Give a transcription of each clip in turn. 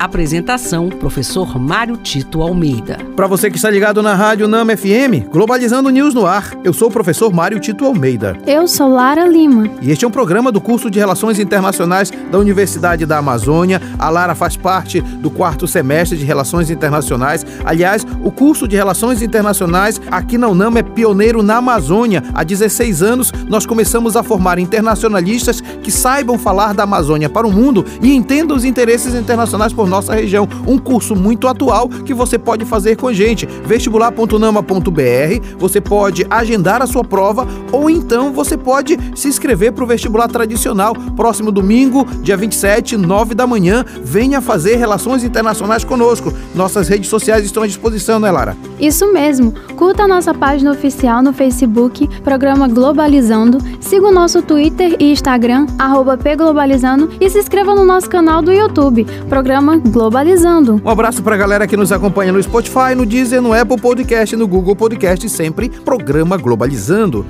Apresentação: Professor Mário Tito Almeida. Para você que está ligado na Rádio Nama FM, Globalizando News no ar, eu sou o professor Mário Tito Almeida. Eu sou Lara Lima. E este é um programa do curso de Relações Internacionais da Universidade da Amazônia. A Lara faz parte do quarto semestre de Relações Internacionais. Aliás, o curso de Relações Internacionais aqui na UNAM é pioneiro na Amazônia. Há 16 anos, nós começamos a formar internacionalistas que saibam falar da Amazônia para o mundo e entendam os interesses internacionais por nossa região. Um curso muito atual que você pode fazer com a gente. vestibular.nama.br, você pode agendar a sua prova ou então você pode se inscrever para o vestibular tradicional. Próximo domingo, dia 27, 9 da manhã, venha fazer relações internacionais conosco. Nossas redes sociais estão à disposição, né, Lara? Isso mesmo. Curta a nossa página oficial no Facebook, programa Globalizando. Siga o nosso Twitter e Instagram, arroba pglobalizando e se inscreva no nosso canal do YouTube, programa Globalizando. Um abraço pra galera que nos acompanha no Spotify, no Deezer, no Apple Podcast, no Google Podcast, sempre programa Globalizando.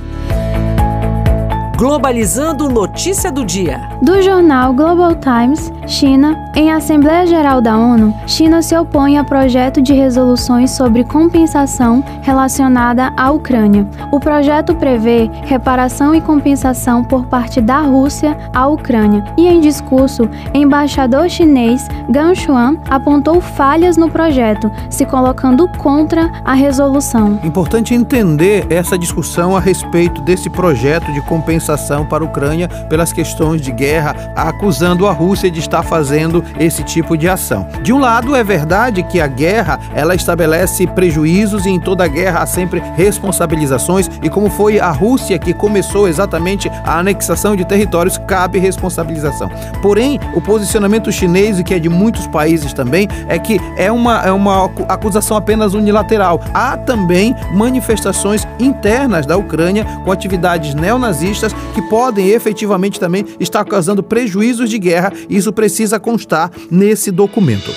Globalizando notícia do dia. Do jornal Global Times, China, em Assembleia Geral da ONU, China se opõe a projeto de resoluções sobre compensação relacionada à Ucrânia. O projeto prevê reparação e compensação por parte da Rússia à Ucrânia. E em discurso, embaixador chinês Gan Xuan apontou falhas no projeto, se colocando contra a resolução. Importante entender essa discussão a respeito desse projeto de compensação compensação para a Ucrânia pelas questões de guerra, acusando a Rússia de estar fazendo esse tipo de ação. De um lado, é verdade que a guerra ela estabelece prejuízos e em toda guerra há sempre responsabilizações e como foi a Rússia que começou exatamente a anexação de territórios, cabe responsabilização. Porém, o posicionamento chinês e que é de muitos países também é que é uma, é uma acusação apenas unilateral. Há também manifestações internas da Ucrânia com atividades neonazistas que podem efetivamente também estar causando prejuízos de guerra. Isso precisa constar nesse documento.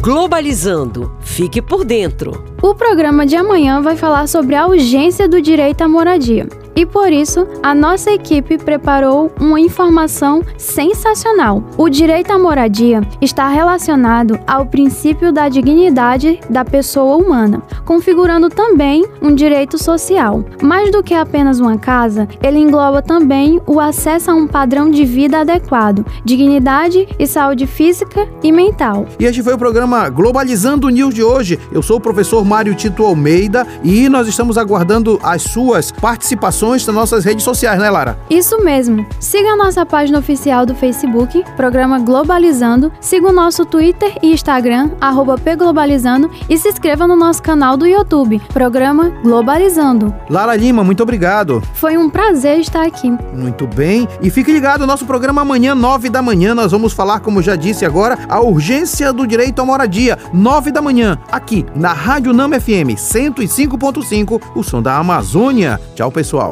Globalizando. Fique por dentro. O programa de amanhã vai falar sobre a urgência do direito à moradia. E por isso, a nossa equipe preparou uma informação sensacional. O direito à moradia está relacionado ao princípio da dignidade da pessoa humana, configurando também um direito social. Mais do que apenas uma casa, ele engloba também o acesso a um padrão de vida adequado, dignidade e saúde física e mental. E este foi o programa Globalizando News de hoje. Eu sou o professor Mário Tito Almeida e nós estamos aguardando as suas participações nas nossas redes sociais, né, Lara? Isso mesmo. Siga a nossa página oficial do Facebook, programa Globalizando. Siga o nosso Twitter e Instagram, arroba pglobalizando. E se inscreva no nosso canal do YouTube, programa Globalizando. Lara Lima, muito obrigado. Foi um prazer estar aqui. Muito bem. E fique ligado, nosso programa amanhã, nove da manhã, nós vamos falar, como já disse agora, a urgência do direito à moradia. Nove da manhã, aqui na Rádio Nama FM 105.5, o som da Amazônia. Tchau, pessoal.